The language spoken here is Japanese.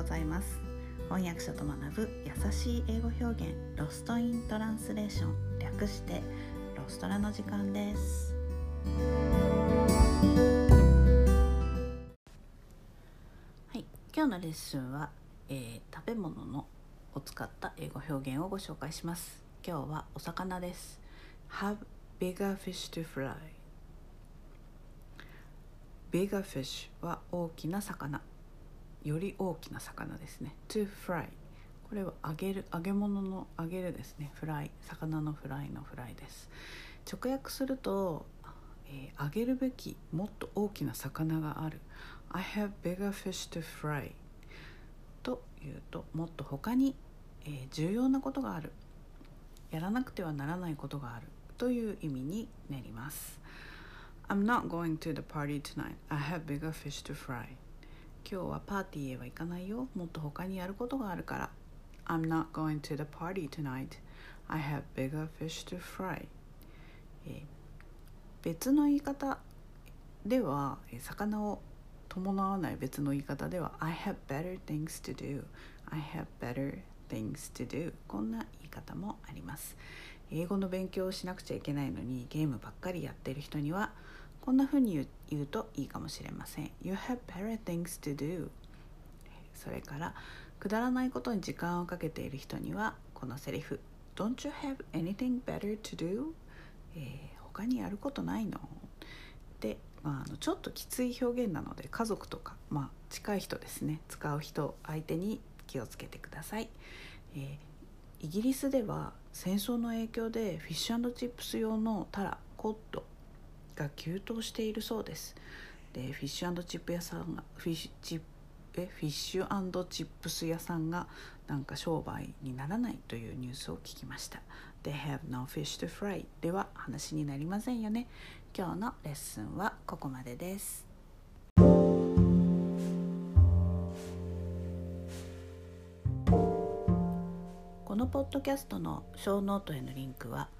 ございます。翻訳者と学ぶ優しい英語表現ロストイントランスレーション。略してロストラの時間です。はい今日のレッスンは、えー、食べ物のを使った英語表現をご紹介します。今日はお魚です。Have bigger fish to fry. Bigger fish は大きな魚。より大きな魚ですね。To fry これは揚げる揚げ物の揚げるですね。フライ。魚のフライのフライです。直訳すると、えー、揚げるべきもっと大きな魚がある。I have bigger fish to fry というともっと他に、えー、重要なことがある。やらなくてはならないことがある。という意味になります。I'm not going to the party tonight. I have bigger fish to fry. 今日はパーティーへは行かないよ。もっと他にやることがあるから。I'm not going to the party tonight. I have bigger fish to fry. え別の言い方では魚を伴わない別の言い方では I have better things to do. I have better things to do. こんな言い方もあります。英語の勉強をしなくちゃいけないのにゲームばっかりやってる人にはこんな風に言うといいかもしれません。You have better things to do. それからくだらないことに時間をかけている人にはこのセリフ Don't you have anything better to do? えー、他にやることないの？で、まあ、あのちょっときつい表現なので家族とか、まあ、近い人ですね使う人相手に気をつけてください、えー、イギリスでは戦争の影響でフィッシュチップス用のタラコッドが急騰しているそうです。でフィッシュチップ屋さんがフィッシュチップえフィッシュチップス屋さんがなんか商売にならないというニュースを聞きました。They have no fish to fry では話になりませんよね。今日のレッスンはここまでです。このポッドキャストのショーノートへのリンクは「